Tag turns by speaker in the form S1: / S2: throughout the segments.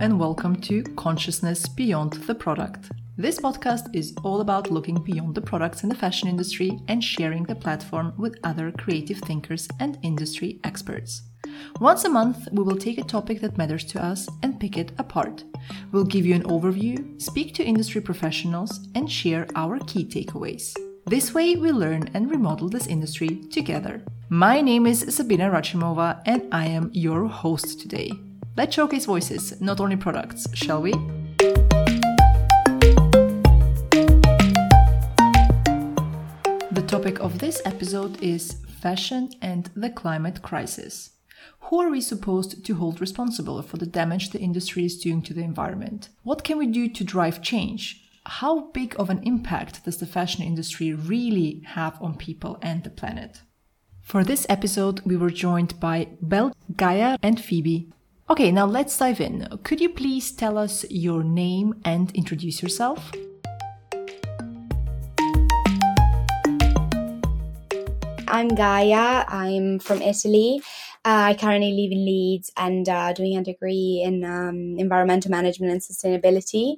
S1: and welcome to Consciousness Beyond the Product. This podcast is all about looking beyond the products in the fashion industry and sharing the platform with other creative thinkers and industry experts. Once a month, we will take a topic that matters to us and pick it apart. We'll give you an overview, speak to industry professionals, and share our key takeaways. This way, we learn and remodel this industry together. My name is Sabina Rachimova, and I am your host today. Let's showcase voices, not only products, shall we? The topic of this episode is fashion and the climate crisis. Who are we supposed to hold responsible for the damage the industry is doing to the environment? What can we do to drive change? How big of an impact does the fashion industry really have on people and the planet? For this episode, we were joined by Belle, Gaia, and Phoebe. Okay, now let's dive in. Could you please tell us your name and introduce yourself?
S2: I'm Gaia. I'm from Italy. Uh, I currently live in Leeds and uh, doing a degree in um, environmental management and sustainability,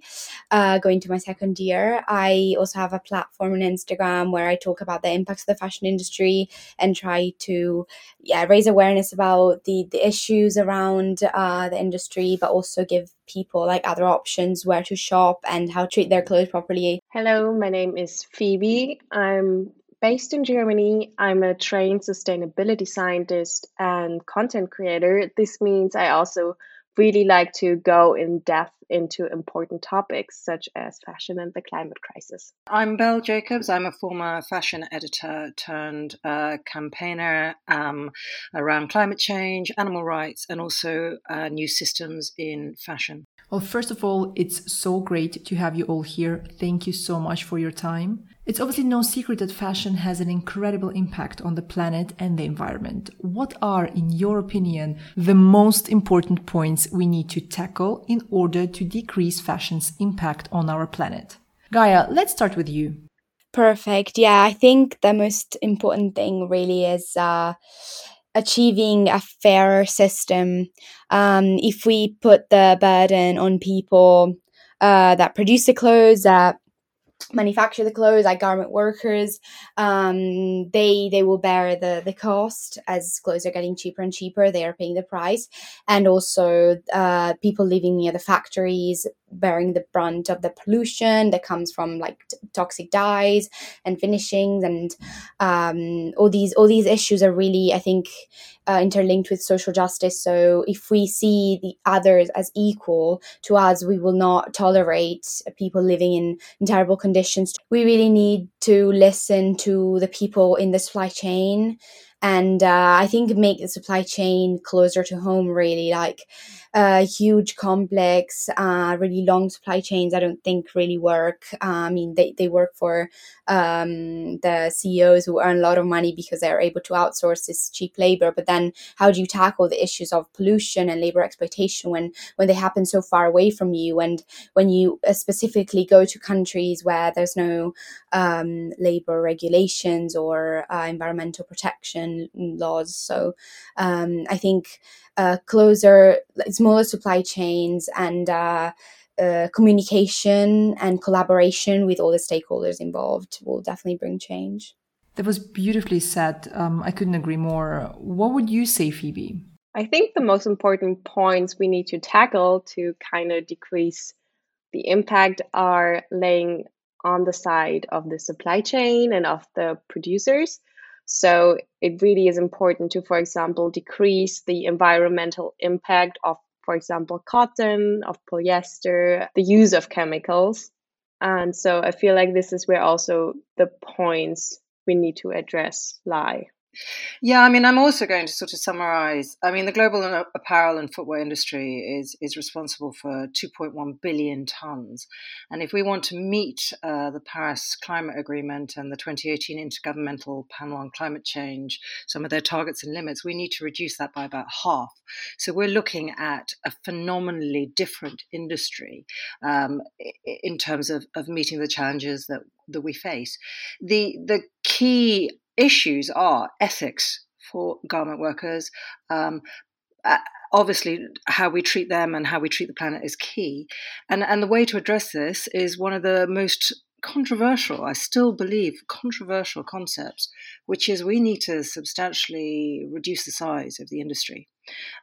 S2: uh, going to my second year. I also have a platform on Instagram where I talk about the impacts of the fashion industry and try to yeah, raise awareness about the, the issues around uh, the industry, but also give people like other options where to shop and how to treat their clothes properly.
S3: Hello, my name is Phoebe. I'm Based in Germany, I'm a trained sustainability scientist and content creator. This means I also really like to go in depth into important topics such as fashion and the climate crisis.
S4: I'm Belle Jacobs. I'm a former fashion editor turned uh, campaigner um, around climate change, animal rights, and also uh, new systems in fashion.
S1: Well, first of all, it's so great to have you all here. Thank you so much for your time. It's obviously no secret that fashion has an incredible impact on the planet and the environment. What are, in your opinion, the most important points we need to tackle in order to decrease fashion's impact on our planet? Gaia, let's start with you.
S2: Perfect. Yeah, I think the most important thing really is uh, achieving a fairer system. Um, if we put the burden on people uh, that produce the clothes, that manufacture the clothes like garment workers um, they they will bear the the cost as clothes are getting cheaper and cheaper they are paying the price and also uh, people living near the factories bearing the brunt of the pollution that comes from like t- toxic dyes and finishings and um, all these all these issues are really i think uh, interlinked with social justice so if we see the others as equal to us we will not tolerate people living in, in terrible conditions we really need to listen to the people in the supply chain and uh, I think make the supply chain closer to home. Really, like uh, huge, complex, uh, really long supply chains. I don't think really work. Uh, I mean, they they work for um, the CEOs who earn a lot of money because they're able to outsource this cheap labor. But then, how do you tackle the issues of pollution and labor exploitation when when they happen so far away from you, and when you uh, specifically go to countries where there's no um, labor regulations or uh, environmental protection laws. So um, I think uh, closer, smaller supply chains and uh, uh, communication and collaboration with all the stakeholders involved will definitely bring change.
S1: That was beautifully said. Um, I couldn't agree more. What would you say, Phoebe?
S3: I think the most important points we need to tackle to kind of decrease the impact are laying on the side of the supply chain and of the producers. So it really is important to, for example, decrease the environmental impact of, for example, cotton, of polyester, the use of chemicals. And so I feel like this is where also the points we need to address lie.
S4: Yeah, I mean, I'm also going to sort of summarize. I mean, the global apparel and footwear industry is is responsible for 2.1 billion tons, and if we want to meet uh, the Paris Climate Agreement and the 2018 Intergovernmental Panel on Climate Change, some of their targets and limits, we need to reduce that by about half. So we're looking at a phenomenally different industry um, in terms of, of meeting the challenges that that we face. The the key issues are ethics for garment workers, um, uh, obviously how we treat them and how we treat the planet is key. And and the way to address this is one of the most controversial, I still believe, controversial concepts, which is we need to substantially reduce the size of the industry.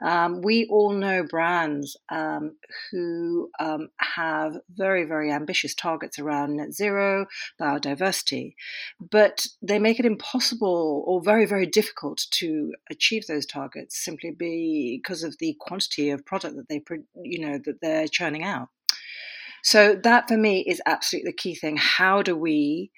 S4: Um, we all know brands um, who um, have very, very ambitious targets around net zero, biodiversity, but they make it impossible or very, very difficult to achieve those targets simply because of the quantity of product that they, you know, that they're churning out. So that for me is absolutely the key thing. How do we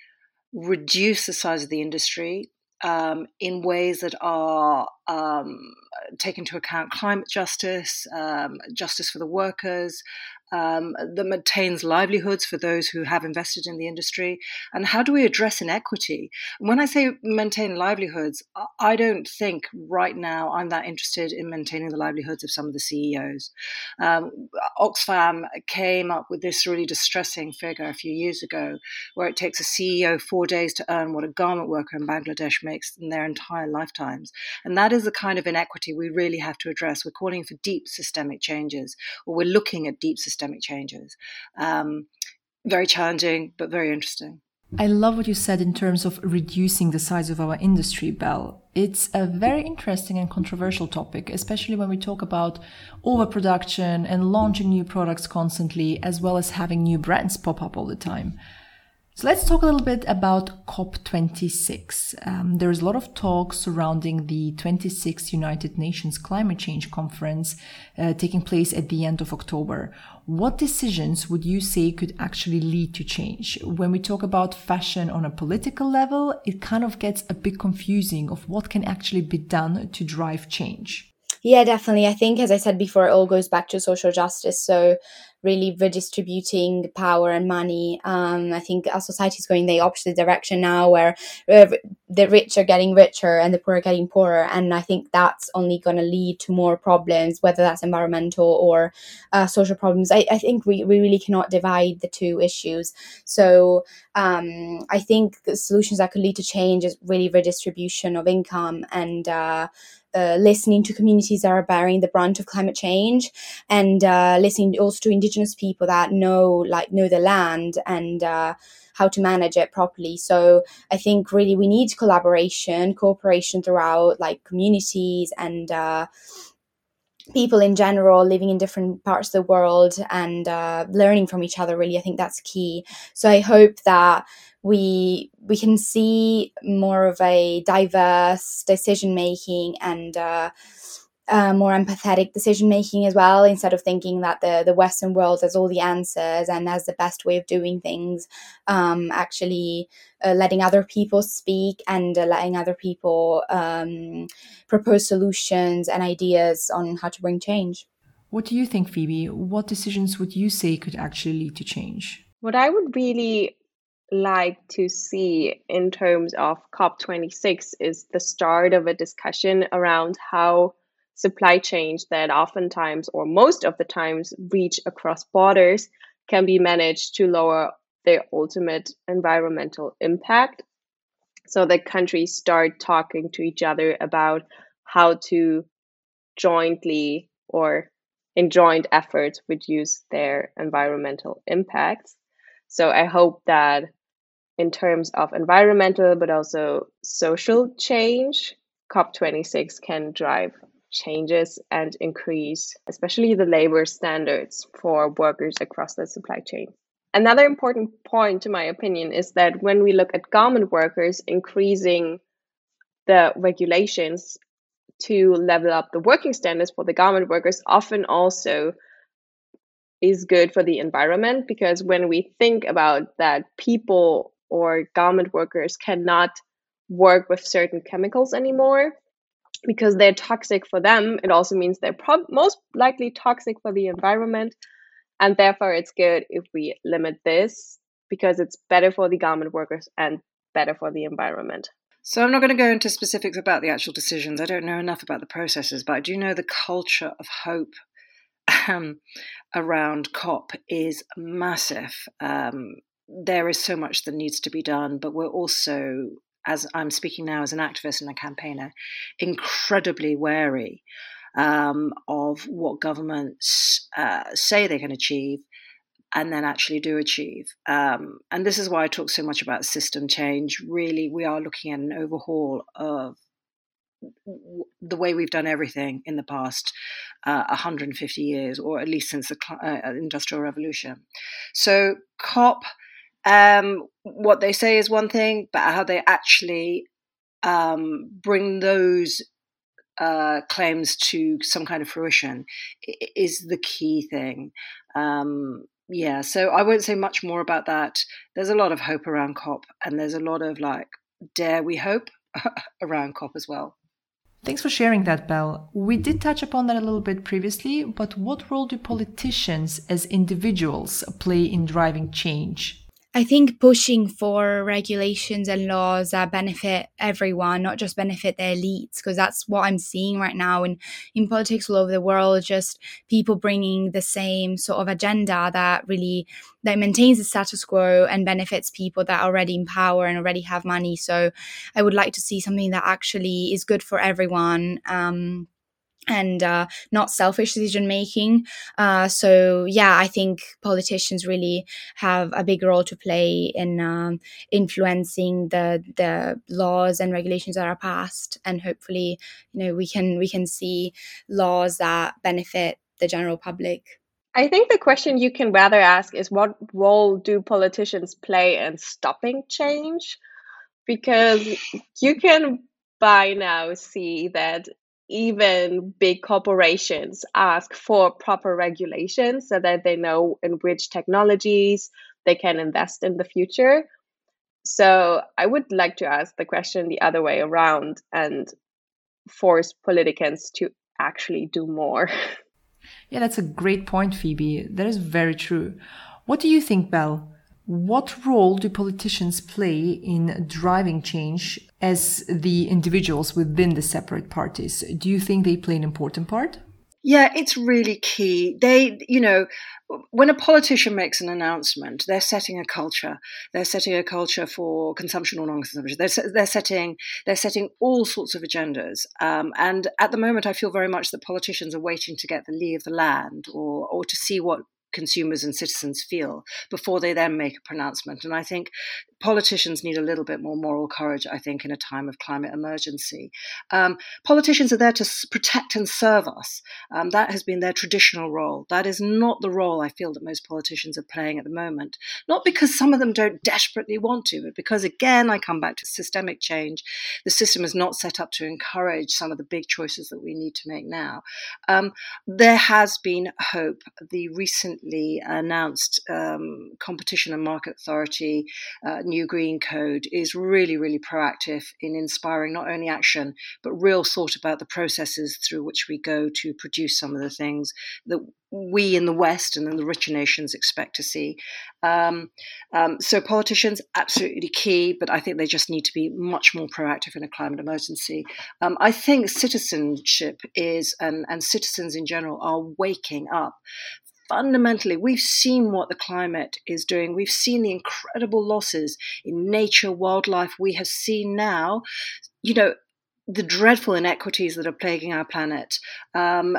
S4: reduce the size of the industry um, in ways that are um, take into account climate justice, um, justice for the workers, um, that maintains livelihoods for those who have invested in the industry? And how do we address inequity? When I say maintain livelihoods, I don't think right now I'm that interested in maintaining the livelihoods of some of the CEOs. Um, Oxfam came up with this really distressing figure a few years ago where it takes a CEO four days to earn what a garment worker in Bangladesh makes in their entire lifetimes. And that is the kind of inequity we really have to address. We're calling for deep systemic changes, or we're looking at deep systemic systemic changes. Um, very challenging, but very interesting.
S1: I love what you said in terms of reducing the size of our industry, Belle. It's a very interesting and controversial topic, especially when we talk about overproduction and launching new products constantly, as well as having new brands pop up all the time. So let's talk a little bit about COP26. Um, there's a lot of talk surrounding the 26th United Nations Climate Change Conference uh, taking place at the end of October. What decisions would you say could actually lead to change? When we talk about fashion on a political level, it kind of gets a bit confusing of what can actually be done to drive change.
S2: Yeah, definitely. I think, as I said before, it all goes back to social justice. So, really redistributing power and money. Um, I think our society is going the opposite direction now, where the rich are getting richer and the poor are getting poorer. And I think that's only going to lead to more problems, whether that's environmental or uh, social problems. I, I think we, we really cannot divide the two issues. So um, I think the solutions that could lead to change is really redistribution of income and uh, uh, listening to communities that are bearing the brunt of climate change and uh, listening also to indigenous people that know like know the land and uh, how to manage it properly. So i think really we need collaboration cooperation throughout like communities and uh, people in general living in different parts of the world and uh, learning from each other really i think that's key. So i hope that we we can see more of a diverse decision making and uh, uh, more empathetic decision making as well instead of thinking that the the western world has all the answers and has the best way of doing things um, actually uh, letting other people speak and uh, letting other people um, propose solutions and ideas on how to bring change.
S1: What do you think phoebe? What decisions would you say could actually lead to change?
S3: What i would really like to see in terms of COP26 is the start of a discussion around how supply chains that oftentimes or most of the times reach across borders can be managed to lower their ultimate environmental impact. So that countries start talking to each other about how to jointly or in joint efforts reduce their environmental impacts. So I hope that in terms of environmental but also social change, COP26 can drive changes and increase, especially the labor standards for workers across the supply chain. Another important point, to my opinion, is that when we look at garment workers, increasing the regulations to level up the working standards for the garment workers often also is good for the environment because when we think about that people or garment workers cannot work with certain chemicals anymore because they're toxic for them. It also means they're pro- most likely toxic for the environment. And therefore, it's good if we limit this because it's better for the garment workers and better for the environment.
S4: So, I'm not going to go into specifics about the actual decisions. I don't know enough about the processes, but I do know the culture of hope um, around COP is massive. Um, there is so much that needs to be done, but we're also, as I'm speaking now as an activist and a campaigner, incredibly wary um, of what governments uh, say they can achieve and then actually do achieve. Um, and this is why I talk so much about system change. Really, we are looking at an overhaul of the way we've done everything in the past uh, 150 years, or at least since the uh, Industrial Revolution. So, COP, um, what they say is one thing, but how they actually um, bring those uh, claims to some kind of fruition is the key thing. Um, yeah, so I won't say much more about that. There's a lot of hope around COP, and there's a lot of like, dare we hope around COP as well.
S1: Thanks for sharing that, Belle. We did touch upon that a little bit previously, but what role do politicians as individuals play in driving change?
S2: I think pushing for regulations and laws that benefit everyone, not just benefit the elites, because that's what I'm seeing right now in, in politics all over the world. Just people bringing the same sort of agenda that really that maintains the status quo and benefits people that are already in power and already have money. So I would like to see something that actually is good for everyone. Um, and uh, not selfish decision making. Uh, so yeah, I think politicians really have a big role to play in um, influencing the the laws and regulations that are passed, and hopefully, you know, we can we can see laws that benefit the general public.
S3: I think the question you can rather ask is what role do politicians play in stopping change? Because you can by now see that even big corporations ask for proper regulations so that they know in which technologies they can invest in the future. So I would like to ask the question the other way around and force politicians to actually do more.
S1: Yeah, that's a great point, Phoebe. That is very true. What do you think, Belle? What role do politicians play in driving change as the individuals within the separate parties? Do you think they play an important part?
S4: Yeah, it's really key. They, you know, when a politician makes an announcement, they're setting a culture. They're setting a culture for consumption or non-consumption. They're, they're setting they're setting all sorts of agendas. Um, and at the moment, I feel very much that politicians are waiting to get the lee of the land or or to see what consumers and citizens feel before they then make a pronouncement. And I think politicians need a little bit more moral courage, I think, in a time of climate emergency. Um, politicians are there to protect and serve us. Um, that has been their traditional role. That is not the role I feel that most politicians are playing at the moment. Not because some of them don't desperately want to, but because, again, I come back to systemic change. The system is not set up to encourage some of the big choices that we need to make now. Um, there has been hope. The recently announced um, Competition and Market Authority. Uh, new green code is really, really proactive in inspiring not only action, but real thought about the processes through which we go to produce some of the things that we in the West and in the richer nations expect to see. Um, um, so politicians absolutely key, but I think they just need to be much more proactive in a climate emergency. Um, I think citizenship is, and, and citizens in general are waking up fundamentally, we've seen what the climate is doing. We've seen the incredible losses in nature, wildlife. We have seen now, you know, the dreadful inequities that are plaguing our planet. Um,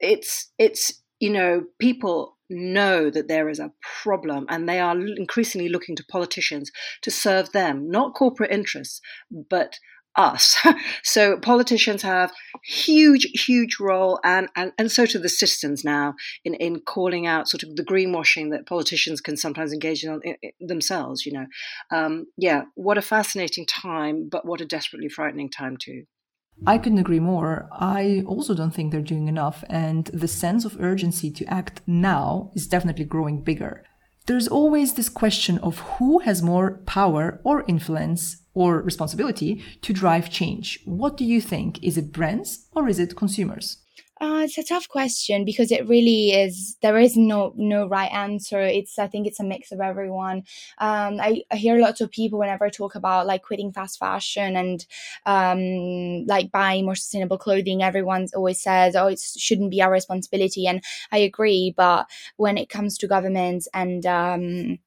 S4: it's it's you know people know that there is a problem and they are increasingly looking to politicians to serve them, not corporate interests, but us. so politicians have huge, huge role, and, and, and so do the citizens now in, in calling out sort of the greenwashing that politicians can sometimes engage in, in, in themselves. You know, um, yeah, what a fascinating time, but what a desperately frightening time too.
S1: I couldn't agree more. I also don't think they're doing enough, and the sense of urgency to act now is definitely growing bigger. There's always this question of who has more power or influence or responsibility to drive change. What do you think? Is it brands or is it consumers?
S2: Uh, it's a tough question because it really is. There is no no right answer. It's I think it's a mix of everyone. Um, I, I hear lots of people whenever I talk about like quitting fast fashion and um, like buying more sustainable clothing. Everyone always says, "Oh, it shouldn't be our responsibility," and I agree. But when it comes to governments and um,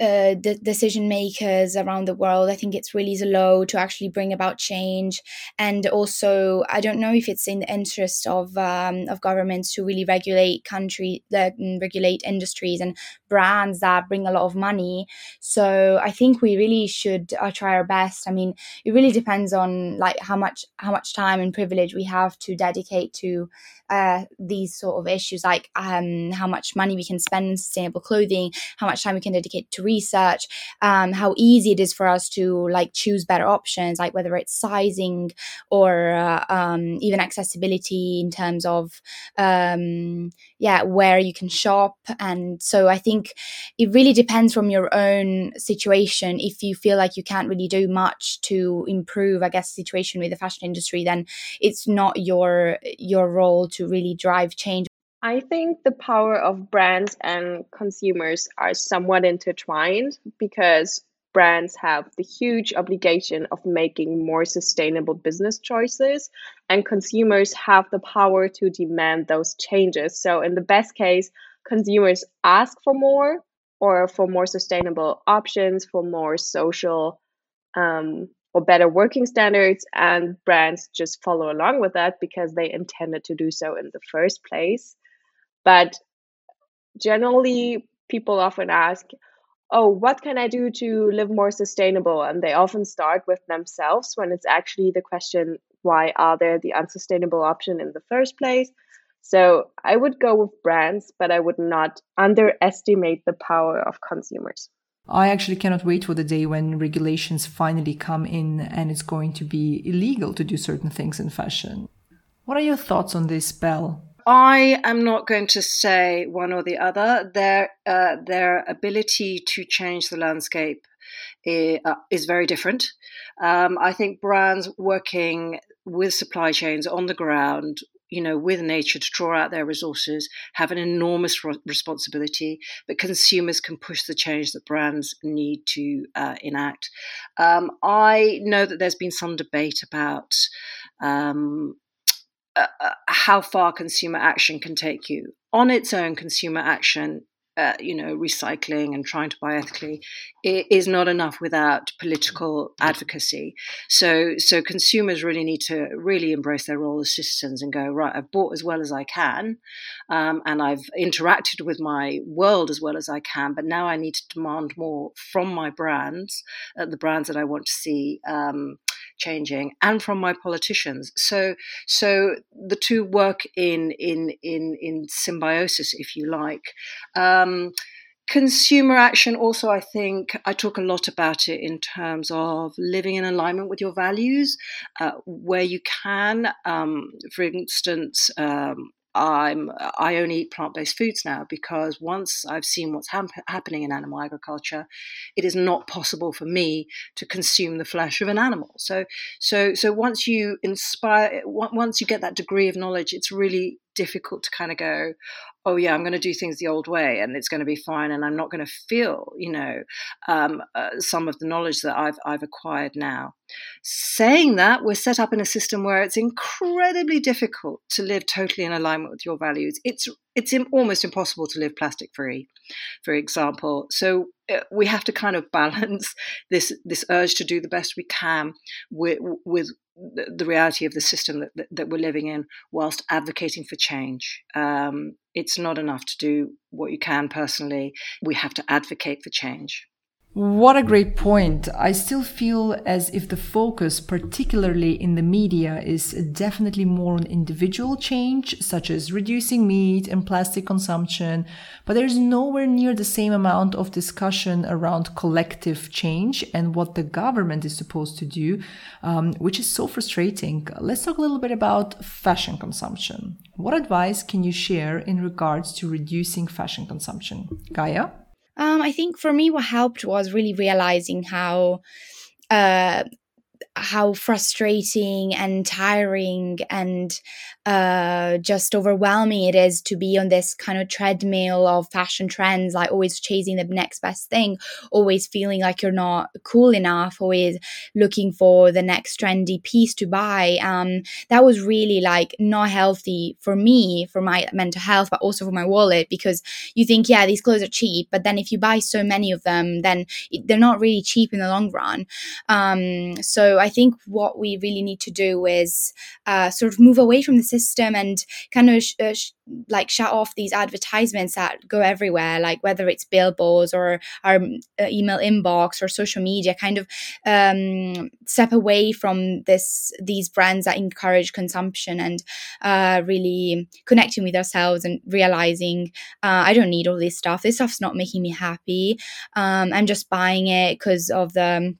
S2: uh, the decision makers around the world. I think it's really slow to actually bring about change, and also I don't know if it's in the interest of um, of governments to really regulate country uh, regulate industries and brands that bring a lot of money. So I think we really should uh, try our best. I mean, it really depends on like how much how much time and privilege we have to dedicate to uh, these sort of issues, like um, how much money we can spend in sustainable clothing, how much time we can dedicate to research, um, how easy it is for us to like choose better options, like whether it's sizing or uh, um, even accessibility in terms of um, yeah where you can shop. And so I think it really depends from your own situation. If you feel like you can't really do much to improve, I guess, situation with the fashion industry, then it's not your your role to really drive change
S3: I think the power of brands and consumers are somewhat intertwined because brands have the huge obligation of making more sustainable business choices, and consumers have the power to demand those changes. So, in the best case, consumers ask for more or for more sustainable options, for more social um, or better working standards, and brands just follow along with that because they intended to do so in the first place. But generally, people often ask, Oh, what can I do to live more sustainable? And they often start with themselves when it's actually the question, Why are there the unsustainable option in the first place? So I would go with brands, but I would not underestimate the power of consumers.
S1: I actually cannot wait for the day when regulations finally come in and it's going to be illegal to do certain things in fashion. What are your thoughts on this, Belle?
S4: I am not going to say one or the other. Their uh, their ability to change the landscape is, uh, is very different. Um, I think brands working with supply chains on the ground you know, with nature to draw out their resources, have an enormous responsibility, but consumers can push the change that brands need to uh, enact. Um, I know that there's been some debate about um, uh, uh, how far consumer action can take you. On its own, consumer action uh, you know, recycling and trying to buy ethically is not enough without political advocacy. So, so consumers really need to really embrace their role as citizens and go right. I've bought as well as I can, um, and I've interacted with my world as well as I can. But now I need to demand more from my brands, uh, the brands that I want to see. Um, changing and from my politicians. So so the two work in in in in symbiosis if you like. Um, consumer action also i think i talk a lot about it in terms of living in alignment with your values uh, where you can um, for instance um, I'm I only eat plant based foods now because once I've seen what's happening in animal agriculture, it is not possible for me to consume the flesh of an animal. So so so once you inspire, once you get that degree of knowledge, it's really difficult to kind of go, oh yeah, I'm going to do things the old way and it's going to be fine, and I'm not going to feel, you know, um, uh, some of the knowledge that I've I've acquired now. Saying that, we're set up in a system where it's incredibly difficult to live totally in alignment with your values. It's it's almost impossible to live plastic free, for example. So uh, we have to kind of balance this this urge to do the best we can with with the reality of the system that, that, that we're living in, whilst advocating for change. Um, it's not enough to do what you can personally. We have to advocate for change.
S1: What a great point. I still feel as if the focus, particularly in the media, is definitely more on individual change, such as reducing meat and plastic consumption, but there's nowhere near the same amount of discussion around collective change and what the government is supposed to do, um, which is so frustrating. Let's talk a little bit about fashion consumption. What advice can you share in regards to reducing fashion consumption? Gaia?
S2: Um, I think for me, what helped was really realizing how uh, how frustrating and tiring and uh, just overwhelming it is to be on this kind of treadmill of fashion trends, like always chasing the next best thing, always feeling like you're not cool enough, always looking for the next trendy piece to buy. Um, that was really like not healthy for me, for my mental health, but also for my wallet because you think, yeah, these clothes are cheap, but then if you buy so many of them, then they're not really cheap in the long run. Um, so I think what we really need to do is uh, sort of move away from the system and kind of sh- uh, sh- like shut off these advertisements that go everywhere, like whether it's billboards or our uh, email inbox or social media, kind of um, step away from this these brands that encourage consumption and uh, really connecting with ourselves and realizing uh, I don't need all this stuff. This stuff's not making me happy. Um, I'm just buying it because of the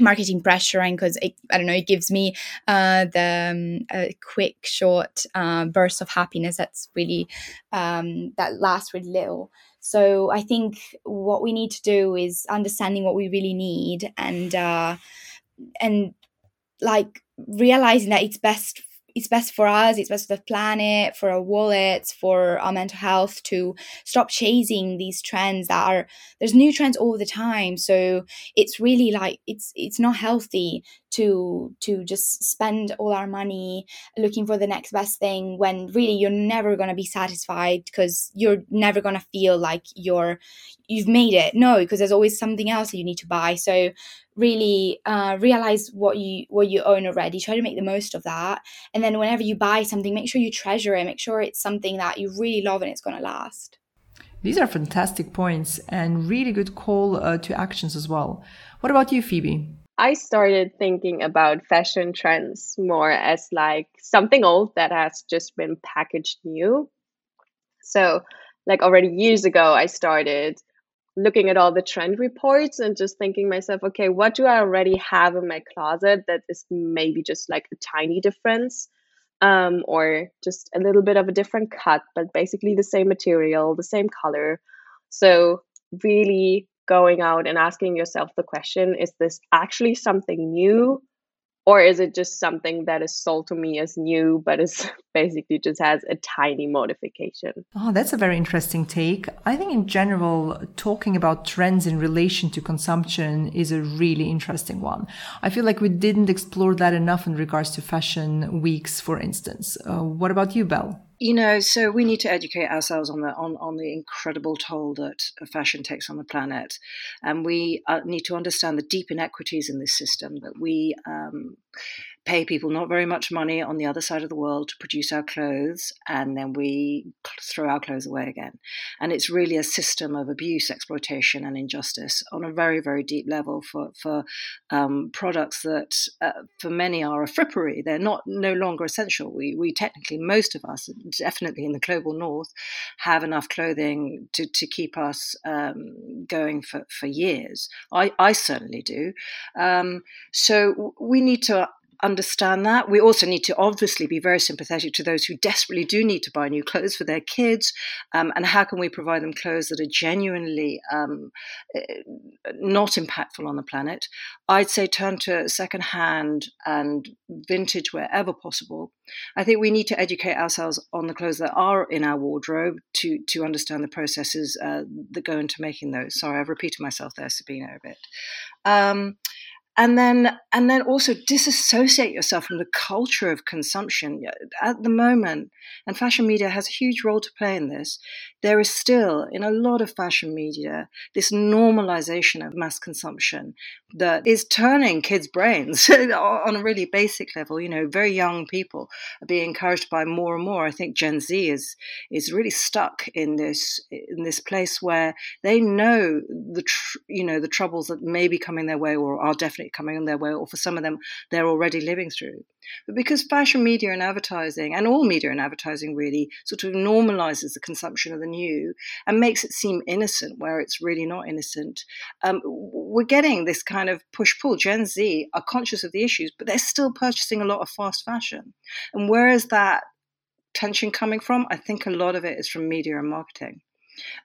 S2: marketing pressure and because I don't know it gives me uh, the um, a quick short uh, burst of happiness that's really um, that lasts really little. So I think what we need to do is understanding what we really need and uh, and like realizing that it's best it's best for us, it's best for the planet, for our wallets, for our mental health to stop chasing these trends that are there's new trends all the time. So it's really like it's it's not healthy to to just spend all our money looking for the next best thing when really you're never going to be satisfied because you're never going to feel like you're you've made it no because there's always something else that you need to buy so really uh, realize what you what you own already. Try to make the most of that. And then whenever you buy something make sure you treasure it. Make sure it's something that you really love and it's going to last.
S1: These are fantastic points and really good call uh, to actions as well. What about you phoebe?
S3: I started thinking about fashion trends more as like something old that has just been packaged new. So, like already years ago, I started looking at all the trend reports and just thinking myself, okay, what do I already have in my closet that is maybe just like a tiny difference um, or just a little bit of a different cut, but basically the same material, the same color. So, really going out and asking yourself the question is this actually something new or is it just something that is sold to me as new but is basically just has a tiny modification?
S1: Oh that's a very interesting take. I think in general talking about trends in relation to consumption is a really interesting one. I feel like we didn't explore that enough in regards to fashion weeks for instance. Uh, what about you belle
S4: you know, so we need to educate ourselves on the on, on the incredible toll that fashion takes on the planet, and we uh, need to understand the deep inequities in this system. That we um, pay people not very much money on the other side of the world to produce our clothes, and then we throw our clothes away again. And it's really a system of abuse, exploitation, and injustice on a very, very deep level for for um, products that, uh, for many, are a frippery. They're not no longer essential. We we technically, most of us, definitely in the global north, have enough clothing to to keep us um, going for for years. I I certainly do. Um, so we need to understand that. We also need to obviously be very sympathetic to those who desperately do need to buy new clothes for their kids. Um, and how can we provide them clothes that are genuinely um, eh, not impactful on the planet? I'd say turn to secondhand and vintage wherever possible. I think we need to educate ourselves on the clothes that are in our wardrobe to, to understand the processes uh, that go into making those. Sorry, I've repeated myself there, Sabina, a bit. Um, and then and then also disassociate yourself from the culture of consumption. At the moment and fashion media has a huge role to play in this there is still in a lot of fashion media this normalization of mass consumption that is turning kids brains on a really basic level. You know very young people are being encouraged by more and more. I think gen z is is really stuck in this in this place where they know the tr- you know the troubles that may be coming their way or are definitely coming on their way, or for some of them, they're already living through. But because fashion media and advertising, and all media and advertising really, sort of normalizes the consumption of the new and makes it seem innocent where it's really not innocent, um, we're getting this kind of push pull. Gen Z are conscious of the issues, but they're still purchasing a lot of fast fashion. And where is that tension coming from? I think a lot of it is from media and marketing.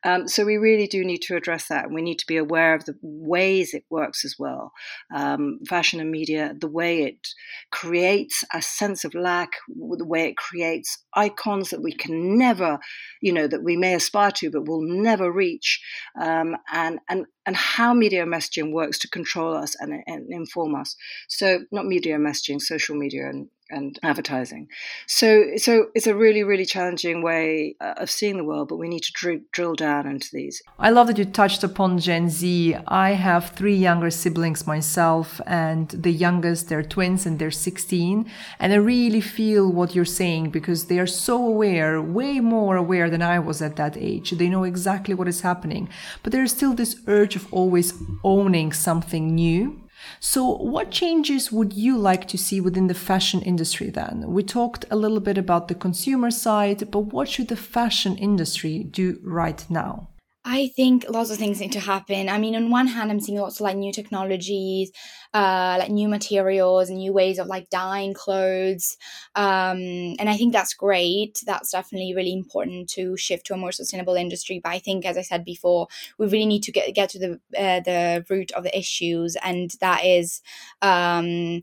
S4: Um, so we really do need to address that, and we need to be aware of the ways it works as well. Um, fashion and media, the way it creates a sense of lack, the way it creates icons that we can never, you know, that we may aspire to but will never reach, um, and and and how media messaging works to control us and, and inform us. So not media messaging, social media and and advertising. So, so it's a really, really challenging way uh, of seeing the world, but we need to dr- drill down into these.
S1: I love that you touched upon Gen Z. I have three younger siblings myself, and the youngest, they're twins and they're 16. And I really feel what you're saying because they are so aware, way more aware than I was at that age. They know exactly what is happening, but there's still this urge of always owning something new so, what changes would you like to see within the fashion industry then? We talked a little bit about the consumer side, but what should the fashion industry do right now?
S2: I think lots of things need to happen. I mean, on one hand, I'm seeing lots of like new technologies, uh, like new materials, and new ways of like dyeing clothes, um, and I think that's great. That's definitely really important to shift to a more sustainable industry. But I think, as I said before, we really need to get get to the uh, the root of the issues, and that is. Um,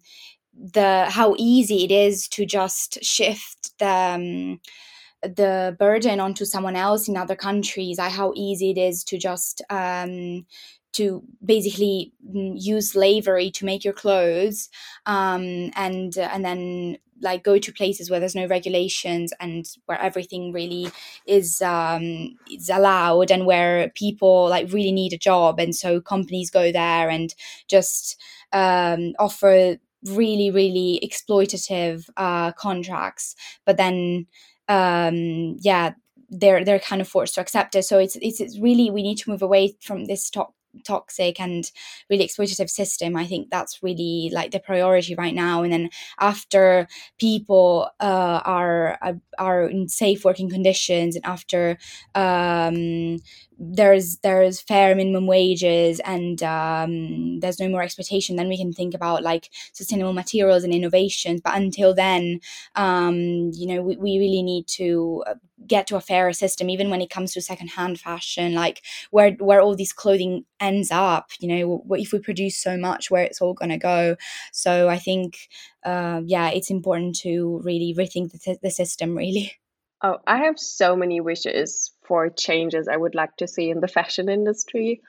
S2: the how easy it is to just shift the um, the burden onto someone else in other countries I, how easy it is to just um, to basically mm, use slavery to make your clothes um, and uh, and then like go to places where there's no regulations and where everything really is um, is allowed and where people like really need a job. And so companies go there and just um, offer really really exploitative uh, contracts. But then um, yeah, they're they're kind of forced to accept it. So it's it's, it's really we need to move away from this to- toxic and really exploitative system. I think that's really like the priority right now. And then after people uh, are are in safe working conditions, and after um, there's there's fair minimum wages and um, there's no more exploitation then we can think about like sustainable materials and innovations. But until then um, you know we, we really need to uh, get to a fairer system even when it comes to secondhand fashion like where where all this clothing ends up you know if we produce so much where it's all going to go. So i think uh, yeah it's important to really rethink the, the system really
S3: Oh, I have so many wishes for changes I would like to see in the fashion industry.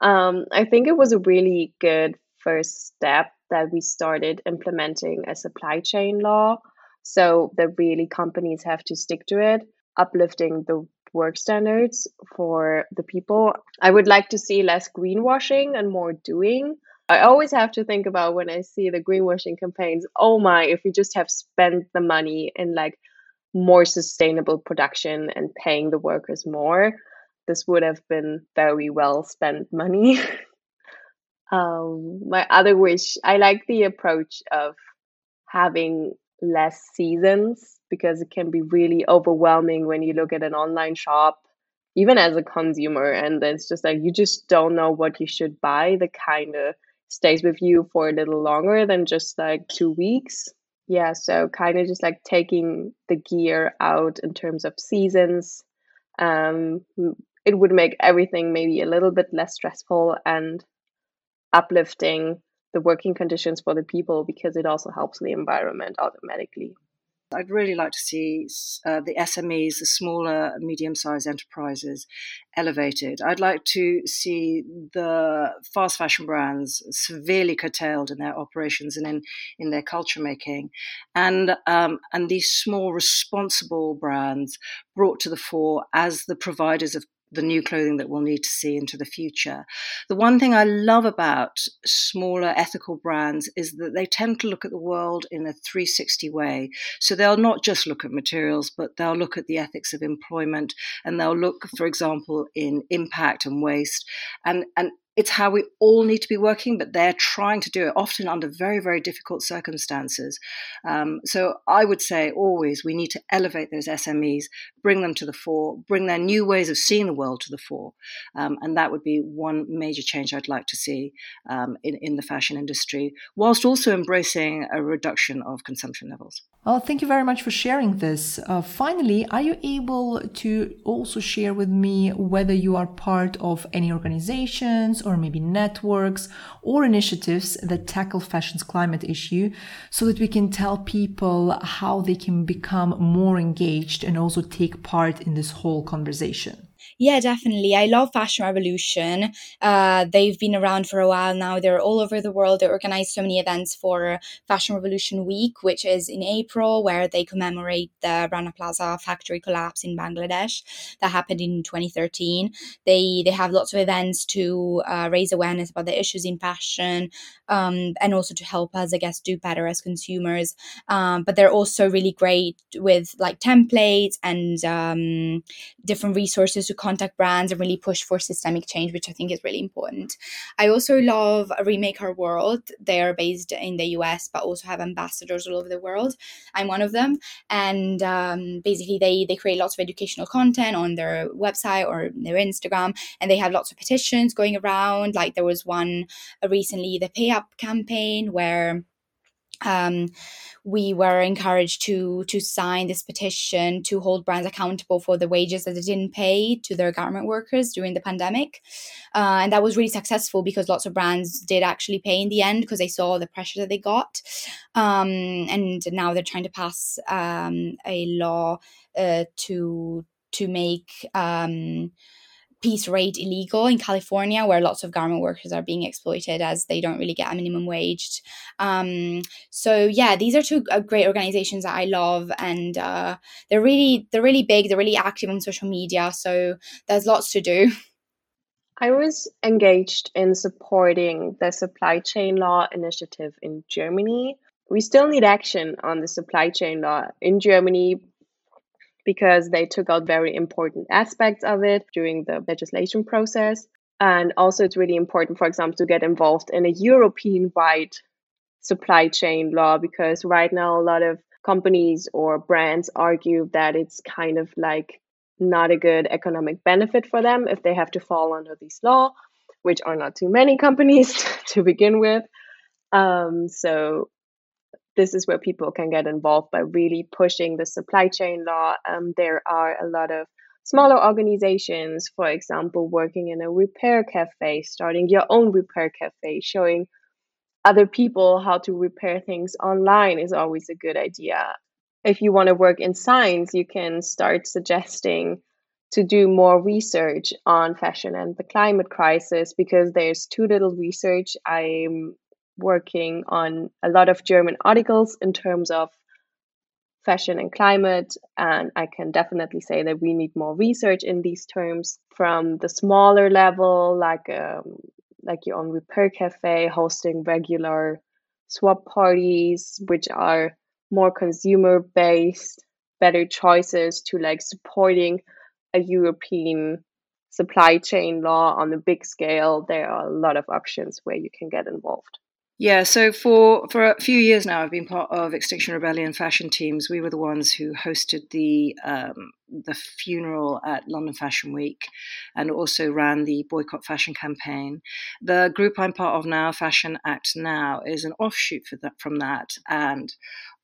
S3: Um, I think it was a really good first step that we started implementing a supply chain law so that really companies have to stick to it, uplifting the work standards for the people. I would like to see less greenwashing and more doing. I always have to think about when I see the greenwashing campaigns, oh my, if we just have spent the money in like more sustainable production and paying the workers more, this would have been very well spent money. um, my other wish, I like the approach of having less seasons because it can be really overwhelming when you look at an online shop, even as a consumer, and it's just like you just don't know what you should buy. The kind of stays with you for a little longer than just like two weeks. Yeah, so kind of just like taking the gear out in terms of seasons. Um, it would make everything maybe a little bit less stressful and uplifting the working conditions for the people because it also helps the environment automatically.
S4: I'd really like to see uh, the SMEs, the smaller, medium sized enterprises, elevated. I'd like to see the fast fashion brands severely curtailed in their operations and in, in their culture making, and, um, and these small, responsible brands brought to the fore as the providers of the new clothing that we'll need to see into the future. The one thing I love about smaller ethical brands is that they tend to look at the world in a 360 way. So they'll not just look at materials, but they'll look at the ethics of employment and they'll look, for example, in impact and waste. And, and it's how we all need to be working, but they're trying to do it often under very, very difficult circumstances. Um, so I would say always we need to elevate those SMEs, bring them to the fore, bring their new ways of seeing the world to the fore. Um, and that would be one major change I'd like to see um, in, in the fashion industry, whilst also embracing a reduction of consumption levels.
S1: Well, thank you very much for sharing this. Uh, finally, are you able to also share with me whether you are part of any organizations or maybe networks or initiatives that tackle fashion's climate issue so that we can tell people how they can become more engaged and also take part in this whole conversation?
S2: Yeah, definitely. I love Fashion Revolution. Uh, they've been around for a while now. They're all over the world. They organize so many events for Fashion Revolution Week, which is in April, where they commemorate the Rana Plaza factory collapse in Bangladesh that happened in 2013. They they have lots of events to uh, raise awareness about the issues in fashion, um, and also to help us, I guess, do better as consumers. Um, but they're also really great with like templates and um, different resources to contact brands and really push for systemic change, which I think is really important. I also love Remake Our World. They are based in the US, but also have ambassadors all over the world. I'm one of them, and um, basically they they create lots of educational content on their website or their Instagram, and they have lots of petitions going around. Like there was one uh, recently, the Pay Up campaign, where um, we were encouraged to to sign this petition to hold brands accountable for the wages that they didn't pay to their garment workers during the pandemic, uh, and that was really successful because lots of brands did actually pay in the end because they saw the pressure that they got, um, and now they're trying to pass um, a law uh, to to make um, piece rate illegal in California, where lots of garment workers are being exploited as they don't really get a minimum wage. Um, so yeah, these are two uh, great organizations that I love, and uh, they're really they're really big. They're really active on social media, so there's lots to do.
S3: I was engaged in supporting the supply chain law initiative in Germany. We still need action on the supply chain law in Germany, because they took out very important aspects of it during the legislation process. And also, it's really important, for example, to get involved in a European wide supply chain law because right now a lot of companies or brands argue that it's kind of like not a good economic benefit for them if they have to fall under this law, which are not too many companies to begin with. Um, so this is where people can get involved by really pushing the supply chain law. Um, there are a lot of smaller organizations, for example, working in a repair cafe, starting your own repair cafe, showing other people how to repair things online is always a good idea. If you want to work in science, you can start suggesting to do more research on fashion and the climate crisis because there's too little research. I'm working on a lot of German articles in terms of fashion and climate. And I can definitely say that we need more research in these terms from the smaller level, like um, like your own repair cafe, hosting regular swap parties, which are more consumer based, better choices to like supporting a European supply chain law on a big scale. There are a lot of options where you can get involved.
S4: Yeah, so for for a few years now, I've been part of Extinction Rebellion fashion teams. We were the ones who hosted the um, the funeral at London Fashion Week, and also ran the boycott fashion campaign. The group I'm part of now, Fashion Act Now, is an offshoot that, from that, and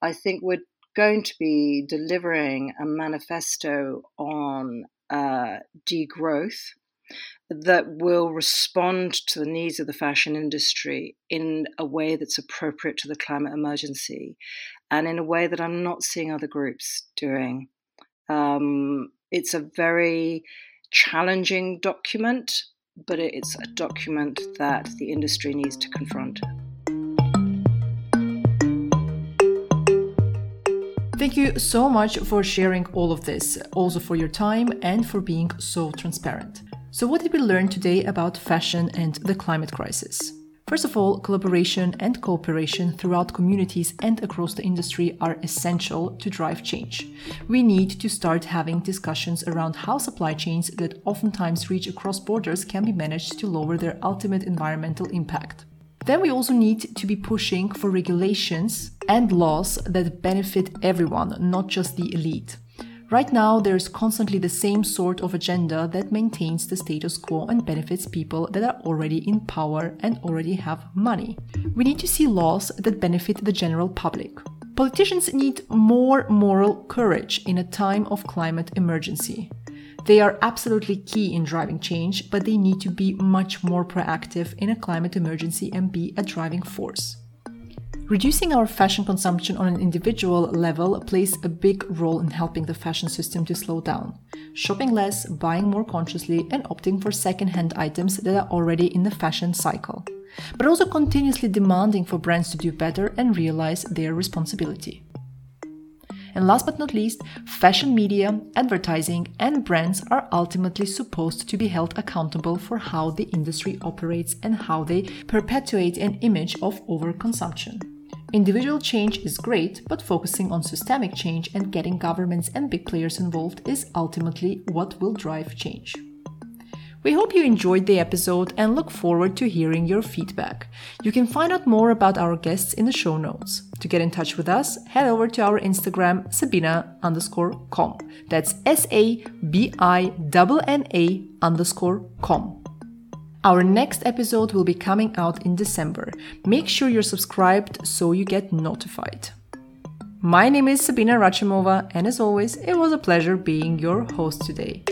S4: I think we're going to be delivering a manifesto on uh, degrowth that will respond to the needs of the fashion industry in a way that's appropriate to the climate emergency and in a way that I'm not seeing other groups doing. Um, it's a very challenging document, but it's a document that the industry needs to confront.
S1: Thank you so much for sharing all of this, also for your time and for being so transparent. So, what did we learn today about fashion and the climate crisis? First of all, collaboration and cooperation throughout communities and across the industry are essential to drive change. We need to start having discussions around how supply chains that oftentimes reach across borders can be managed to lower their ultimate environmental impact. Then we also need to be pushing for regulations and laws that benefit everyone, not just the elite. Right now, there's constantly the same sort of agenda that maintains the status quo and benefits people that are already in power and already have money. We need to see laws that benefit the general public. Politicians need more moral courage in a time of climate emergency. They are absolutely key in driving change, but they need to be much more proactive in a climate emergency and be a driving force. Reducing our fashion consumption on an individual level plays a big role in helping the fashion system to slow down. Shopping less, buying more consciously, and opting for second-hand items that are already in the fashion cycle. But also continuously demanding for brands to do better and realize their responsibility. And last but not least, fashion media, advertising, and brands are ultimately supposed to be held accountable for how the industry operates and how they perpetuate an image of overconsumption. Individual change is great, but focusing on systemic change and getting governments and big players involved is ultimately what will drive change. We hope you enjoyed the episode and look forward to hearing your feedback. You can find out more about our guests in the show notes. To get in touch with us, head over to our Instagram, Sabina underscore com. That's S A B I N A underscore com. Our next episode will be coming out in December. Make sure you're subscribed so you get notified. My name is Sabina Rachimova, and as always, it was a pleasure being your host today.